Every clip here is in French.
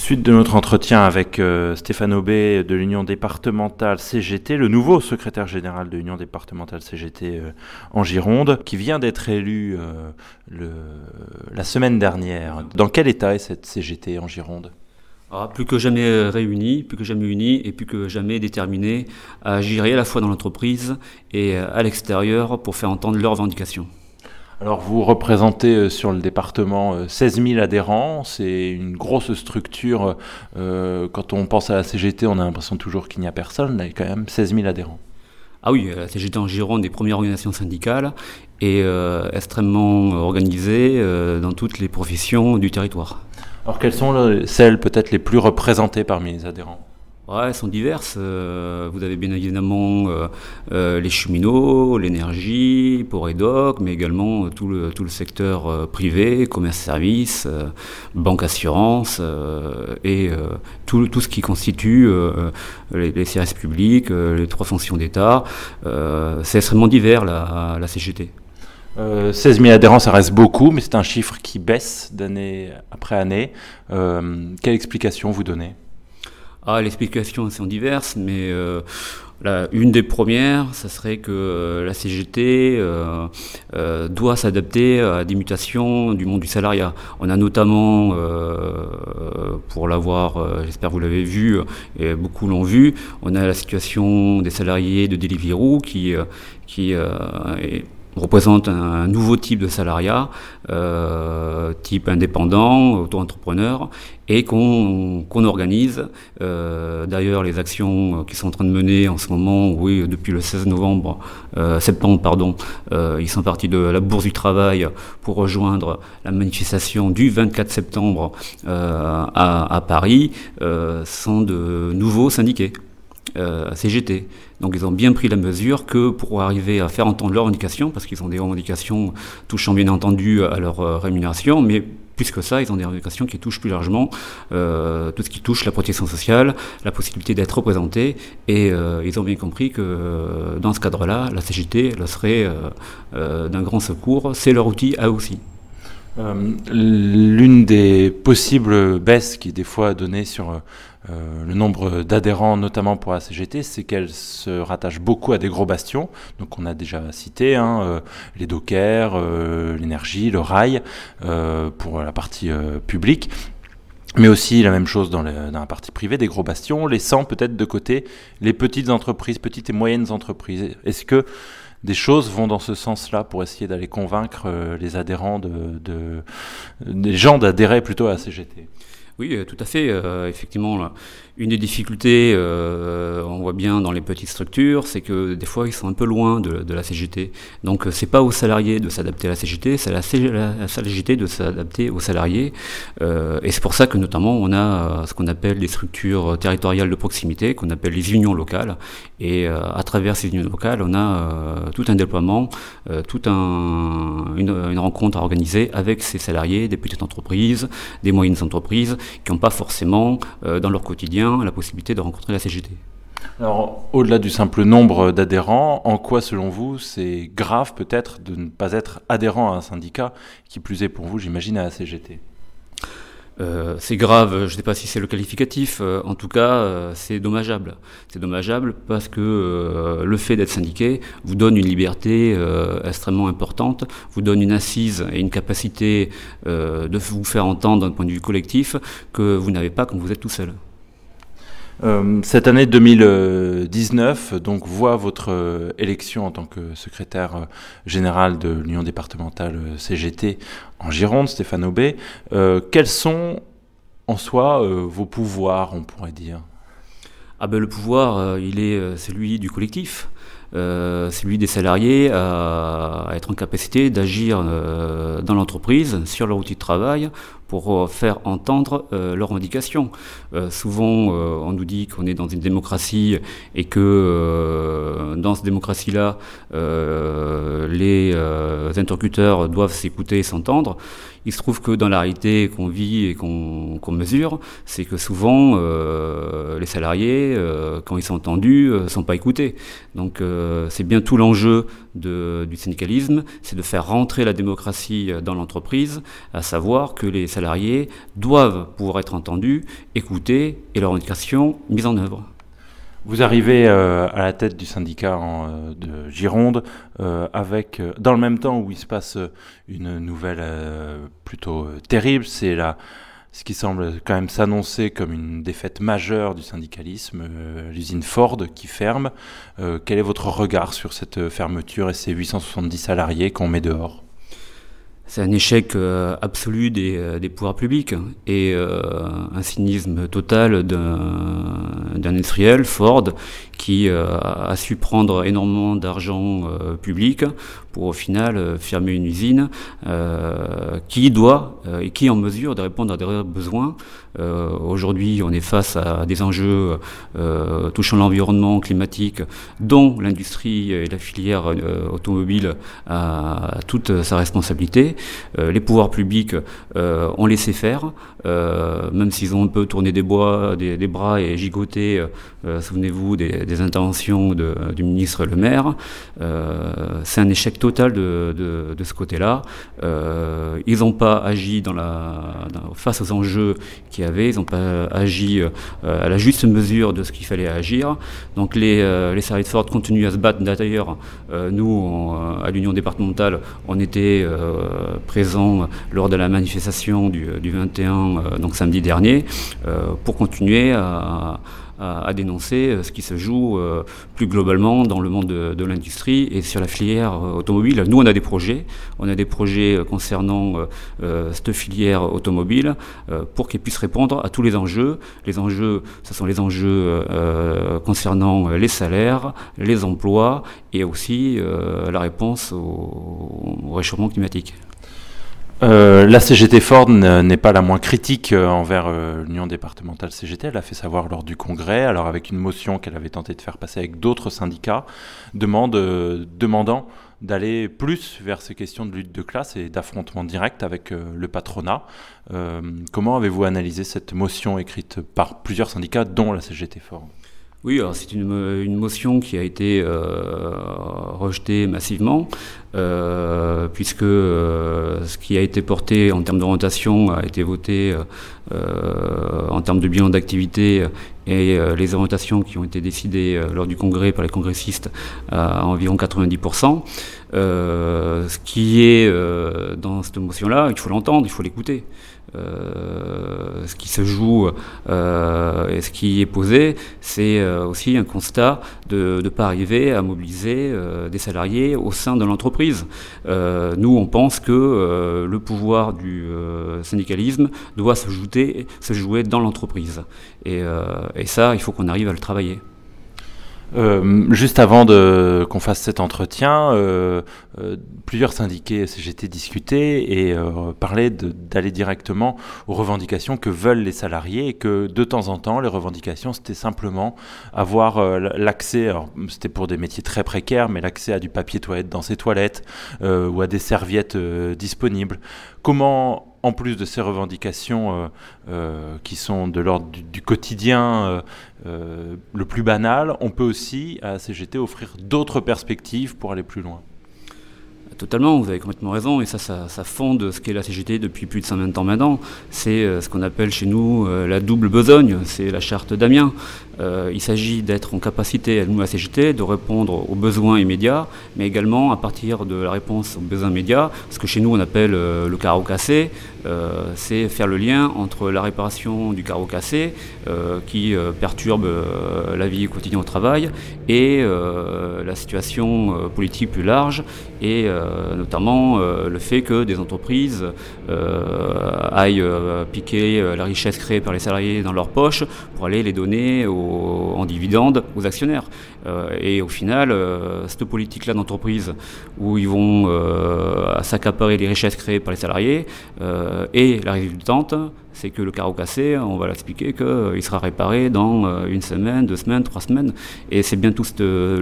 Suite de notre entretien avec euh, Stéphane Aubé de l'Union départementale CGT, le nouveau secrétaire général de l'Union départementale CGT euh, en Gironde, qui vient d'être élu euh, la semaine dernière. Dans quel état est cette CGT en Gironde? Ah, plus que jamais réunis, plus que jamais unis et plus que jamais déterminés à agir à la fois dans l'entreprise et à l'extérieur pour faire entendre leurs revendications. Alors vous représentez euh, sur le département 16 euh, 000 adhérents, c'est une grosse structure. Euh, quand on pense à la CGT, on a l'impression toujours qu'il n'y a personne, là il y a quand même 16 000 adhérents. Ah oui, la CGT en Gironde des premières organisations syndicales et extrêmement organisée dans toutes les professions du territoire. Alors quelles sont celles peut-être les plus représentées parmi les adhérents? Ouais, elles sont diverses. Euh, vous avez bien évidemment euh, euh, les cheminots, l'énergie, pour EDOC, mais également tout le, tout le secteur privé, commerce-service, banque-assurance et tout, tout ce qui constitue les, services publics, les trois fonctions d'État. c'est extrêmement divers la CGT. 16 000 adhérents, ça reste beaucoup, mais c'est un chiffre qui baisse d'année après année. quelle explication vous donnez? Ah, les explications sont diverses, mais euh, une des premières, ça serait que euh, la CGT euh, euh, doit s'adapter à des mutations du monde du salariat. On a notamment, pour l'avoir, j'espère vous l'avez vu, et beaucoup l'ont vu, on a la situation des salariés de Deliveroo qui, qui est représente un, nouveau type de salariat, euh, type indépendant, auto-entrepreneur, et qu'on organise. Euh, D'ailleurs, les actions qui sont en train de mener en ce moment, oui, depuis le 16 novembre, euh, septembre, pardon, euh, ils sont partis de la Bourse du Travail pour rejoindre la manifestation du 24 septembre euh, à, à, Paris, sont de nouveaux syndiqués. Euh, CGT. Donc ils ont bien pris la mesure que pour arriver à faire entendre leurs revendications, parce qu'ils ont des revendications touchant bien entendu à leur euh, rémunération, mais plus que ça, ils ont des revendications qui touchent plus largement euh, tout ce qui touche la protection sociale, la possibilité d'être représenté, et euh, ils ont bien compris que dans ce cadre-là, la CGT leur serait d'un grand secours, c'est leur outil à eux aussi. Euh, l'une des possibles baisses qui est des fois donnée sur euh, le nombre d'adhérents, notamment pour la CGT, c'est qu'elle se rattache beaucoup à des gros bastions. Donc on a déjà cité hein, euh, les dockers, l'énergie, le rail pour la partie publique. Mais aussi la même chose dans, dans, la partie privée, des gros bastions, laissant peut-être de côté les petites entreprises, petites et moyennes entreprises. Est-ce que des choses vont dans ce sens-là pour essayer d'aller convaincre euh, les adhérents, de, de, des gens d'adhérer plutôt à la CGT. Oui, euh, tout à fait. Euh, effectivement, une des difficultés, euh, on voit bien dans les petites structures, c'est que des fois ils sont un peu loin de, la CGT. Donc c'est pas aux salariés de s'adapter à la CGT, c'est à la, CGT de s'adapter aux salariés. Et c'est pour ça que notamment on a ce qu'on appelle les structures territoriales de proximité, qu'on appelle les unions locales. Et à travers ces unions locales, on a tout un déploiement, toute un, une, une, rencontre à organiser avec ces salariés des petites entreprises, des moyennes entreprises, qui n'ont pas forcément dans leur quotidien la possibilité de rencontrer la CGT. Alors, au-delà du simple nombre d'adhérents, en quoi, selon vous, c'est grave peut-être de ne pas être adhérent à un syndicat, qui plus est pour vous, j'imagine, à la CGT euh, c'est grave, je ne sais pas si c'est le qualificatif, euh, en tout cas euh, c'est dommageable. C'est dommageable parce que le fait d'être syndiqué vous donne une liberté extrêmement importante, vous donne une assise et une capacité de vous faire entendre d'un point de vue collectif que vous n'avez pas quand vous êtes tout seul. Euh, cette année 2019 donc voit votre euh, élection en tant que secrétaire euh, général de l'Union départementale CGT en Gironde, Stéphane Aubé. quels sont en soi vos pouvoirs, on pourrait dire? Ah ben, Le pouvoir, il est celui du collectif. Euh, celui des salariés à, être en capacité d'agir euh, dans l'entreprise sur leur outil de travail pour euh, faire entendre leurs revendications. souvent, on nous dit qu'on est dans une démocratie et que dans cette démocratie-là, les interlocuteurs doivent s'écouter et s'entendre. Il se trouve que dans la réalité qu'on vit et qu'on mesure, c'est que souvent les salariés, quand ils sont entendus, ne sont pas écoutés. Donc c'est bien tout l'enjeu du syndicalisme, c'est de faire rentrer la démocratie dans l'entreprise, à savoir que les salariés doivent pouvoir être entendus, écoutés et leurs indications mises en œuvre. Vous arrivez euh, à la tête du syndicat euh, de Gironde euh, avec, dans le même temps où il se passe une nouvelle plutôt terrible, c'est la, ce qui semble quand même s'annoncer comme une défaite majeure du syndicalisme, l'usine Ford qui ferme. quel est votre regard sur cette fermeture et ces 870 salariés qu'on met dehors? C'est un échec euh, absolu des, euh, des, pouvoirs publics et euh, un cynisme total d'un industriel, Ford, qui a su prendre énormément d'argent public pour au final fermer une usine qui doit et qui est en mesure de répondre à des besoins. Aujourd'hui, on est face à des enjeux touchant l'environnement climatique, dont l'industrie et la filière automobile a toute sa responsabilité. Euh, les pouvoirs publics euh, ont laissé faire, euh, même s'ils ont un peu tourné des, bois, des, bras et gigoté, souvenez-vous des, interventions du ministre Le Maire. C'est un échec total de, ce côté-là. ils n'ont pas agi face aux enjeux ils n'ont pas agi à la juste mesure de ce qu'il fallait agir. Donc les, les de Ford continuent à se battre. D'ailleurs, nous, à l'Union départementale, on était présent lors de la manifestation du, 21, euh, donc samedi dernier, euh, pour continuer à, dénoncer euh, ce qui se joue plus globalement dans le monde de, l'industrie et sur la filière automobile. Nous, on a des projets, on a des projets concernant cette filière automobile pour qu'elle puisse répondre à tous les enjeux. Les enjeux, ce sont les enjeux concernant les salaires, les emplois et aussi la réponse au réchauffement climatique. Euh, la CGT Ford n'est pas la moins critique euh, envers euh, l'Union départementale CGT. Elle a fait savoir lors du congrès, alors avec une motion qu'elle avait tenté de faire passer avec d'autres syndicats, demandant d'aller plus vers ces questions de lutte de classe et d'affrontement direct avec le patronat. comment avez-vous analysé cette motion écrite par plusieurs syndicats, dont la CGT Ford? Oui, alors c'est une, une, motion qui a été rejetée massivement, euh, puisque euh, ce qui a été porté en termes d'orientation a été voté euh, en termes de bilan d'activité et les orientations qui ont été décidées lors du congrès par les congressistes à environ 90%. ce qui est dans cette motion-là, il faut l'entendre, il faut l'écouter. Euh, ce qui se joue euh, et ce qui est posé, c'est euh, aussi un constat de ne pas arriver à mobiliser des salariés au sein de l'entreprise. nous, on pense que le pouvoir du syndicalisme doit se, jouer dans l'entreprise. Et ça, il faut qu'on arrive à le travailler. Euh, juste avant de qu'on fasse cet entretien, euh, euh, plusieurs syndiqués CGT discutaient et parlaient d'aller directement aux revendications que veulent les salariés et que de temps en temps, les revendications, c'était simplement avoir l'accès, c'était pour des métiers très précaires, mais l'accès à du papier toilette dans ses toilettes ou à des serviettes disponibles. Comment en plus de ces revendications euh, euh, qui sont de l'ordre du, quotidien euh, le plus banal, on peut aussi à CGT offrir d'autres perspectives pour aller plus loin. Totalement, vous avez complètement raison, et ça, ça, fonde ce qu'est la CGT depuis plus de 120 ans maintenant. C'est ce qu'on appelle chez nous la double besogne, c'est la charte d'Amiens. Il s'agit d'être en capacité, nous, à CGT, de répondre aux besoins immédiats, mais également à partir de la réponse aux besoins immédiats, ce que chez nous on appelle le carreau cassé, euh, c'est faire le lien entre la réparation du carreau cassé, qui perturbe la vie quotidienne au travail, et la situation politique plus large, et notamment le fait que des entreprises aillent piquer la richesse créée par les salariés dans leur poche pour aller les donner en dividendes aux actionnaires. Euh, et au final, euh, cette politique-là d'entreprise où ils vont euh, s'accaparer les richesses créées par les salariés, et la résultante, c'est que le carreau cassé, on va l'expliquer qu'il sera réparé dans une semaine, deux semaines, trois semaines. Et c'est bien tout ce,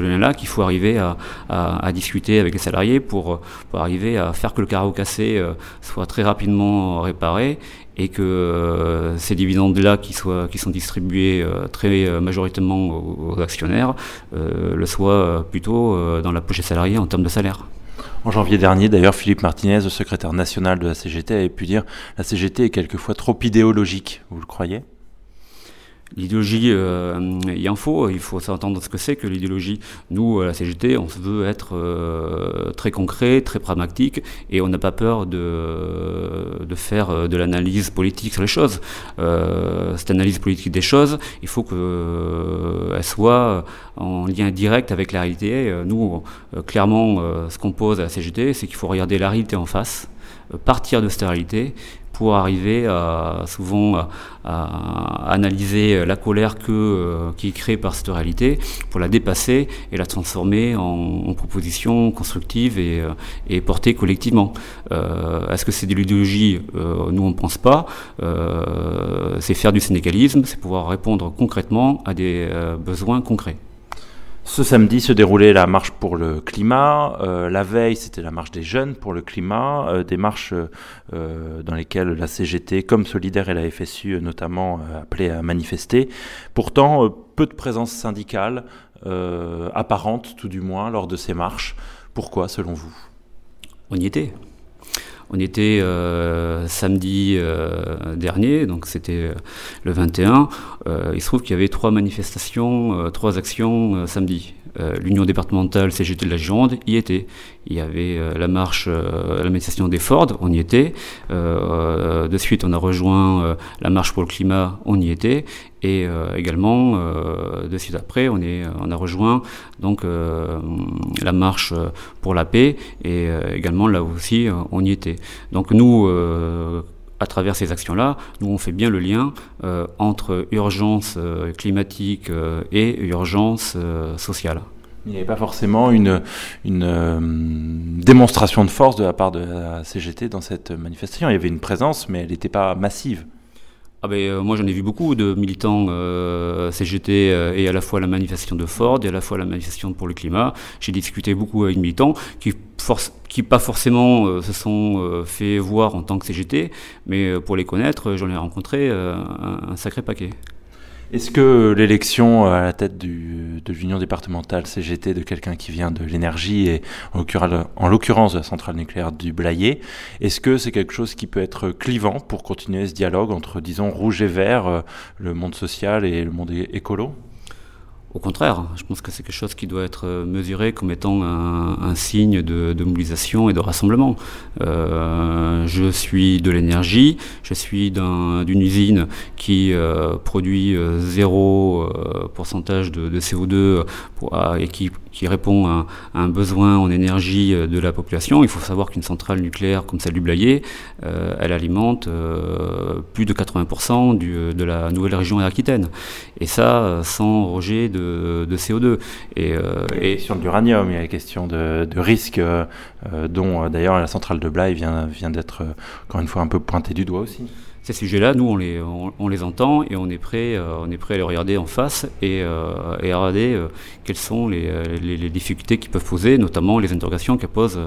lien-là qu'il faut arriver à, discuter avec les salariés pour, pour, arriver à faire que le carreau cassé soit très rapidement réparé et que ces dividendes-là qui, qui sont distribués très majoritairement aux, actionnaires le soient plutôt dans la poche des salariés en termes de salaire. En janvier dernier, d'ailleurs, Philippe Martinez, le secrétaire national de la CGT, avait pu dire la CGT est quelquefois trop idéologique. Vous le croyez? L'idéologie, euh, en faut, il faut s'entendre ce que c'est que l'idéologie. Nous, à la CGT, on veut être euh, très concret, très pragmatique, et on n'a pas peur de, de faire euh, de l'analyse politique sur les choses. cette analyse politique des choses, il faut qu'elle soit en lien direct avec la réalité. Nous, clairement, ce qu'on pose à la CGT, c'est qu'il faut regarder la réalité en face, partir de cette réalité, pour arriver à, souvent à, analyser la colère que, euh, qui est créée par cette réalité, pour la dépasser et la transformer en, proposition constructive et, euh, et portée collectivement. Euh, Est-ce que c'est de l'idéologie euh, Nous, on ne pense pas. c'est faire du syndicalisme, c'est pouvoir répondre concrètement à des besoins concrets. Ce samedi se déroulait la marche pour le climat. Euh, la veille, c'était la marche des jeunes pour le climat, euh, des marches euh, dans lesquelles la CGT, comme Solidaire et la FSU notamment, appelaient à manifester. Pourtant, peu de présence syndicale, apparente tout du moins, lors de ces marches. Pourquoi, selon vous? On y était. On était euh, samedi euh, dernier, donc c'était euh, le 21. il se trouve qu'il y avait trois manifestations, trois actions samedi. L'Union départementale CGT de la Gironde y était. Il y avait la marche, la manifestation des Ford, on y était. de suite, on a rejoint la marche pour le climat, on y était. Et également, de suite après, on, est, on a rejoint donc la marche pour la paix. Et également, là aussi, on y était. Donc nous, euh, à travers ces actions-là, nous on fait bien le lien euh, entre urgence euh, climatique et urgence sociale. Il n'y avait pas forcément une, une démonstration de force de la part de la CGT dans cette manifestation. Il y avait une présence, mais elle n'était pas massive. Ah ben, euh, moi j'en ai vu beaucoup de militants euh, CGT euh, et à la fois la manifestation de Ford et à la fois la manifestation pour le climat. J'ai discuté beaucoup avec des militants qui pas forcément se sont fait voir en tant que CGT, mais pour les connaître, j'en ai rencontré un sacré paquet. Est-ce que l'élection à la tête de l'Union départementale CGT de quelqu'un qui vient de l'énergie et en l'occurrence de la centrale nucléaire du Blayet, est-ce que c'est quelque chose qui peut être clivant pour continuer ce dialogue entre, disons, rouge et vert, euh, le monde social et le monde écolo? Au contraire, je pense que c'est quelque chose qui doit être euh, mesuré comme étant un, signe de, mobilisation et de rassemblement. Euh, je suis de l'énergie, je suis d'une usine qui euh, produit zéro pourcentage de, CO2 et qui, répond à, un besoin en énergie de la population. Il faut savoir qu'une centrale nucléaire comme celle du Blayet, elle alimente plus de 80% de la nouvelle région Aquitaine. Et ça, sans rejet de de, CO2. Et, euh, et sur l'uranium, il y a la question de, risque, euh, dont euh, d'ailleurs la centrale de Blaye vient, vient d'être encore une fois un peu pointée du doigt aussi ces sujets-là, nous, on les, on, les entend et on est prêt, euh, on est prêt à les regarder en face et, euh, et à regarder euh, quelles sont les, les, difficultés qu'ils peuvent poser, notamment les interrogations qu'elles posent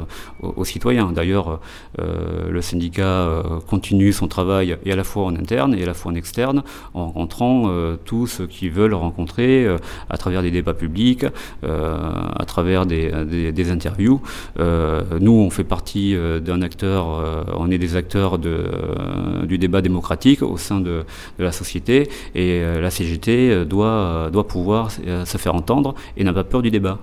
aux, citoyens. D'ailleurs, le syndicat continue son travail et à la fois en interne et à la fois en externe, en rencontrant tous ceux qui veulent rencontrer à travers des débats publics, à travers des, des, des interviews. nous, on fait partie d'un acteur, on est des acteurs de, du débat démocratique au sein de, la société et euh, la CGT euh, doit, doit pouvoir euh, se faire entendre et n'a pas peur du débat.